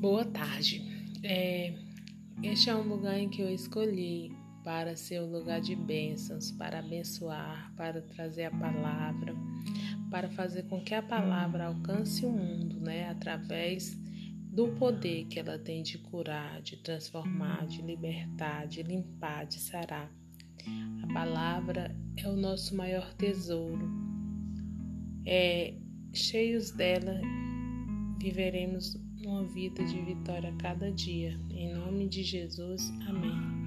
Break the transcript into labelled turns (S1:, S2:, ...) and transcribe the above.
S1: Boa tarde. É, este é um lugar em que eu escolhi para ser um lugar de bênçãos, para abençoar, para trazer a palavra, para fazer com que a palavra alcance o mundo, né, através do poder que ela tem de curar, de transformar, de libertar, de limpar, de sarar. A palavra é o nosso maior tesouro. É cheios dela viveremos uma vida de vitória a cada dia. Em nome de Jesus, amém.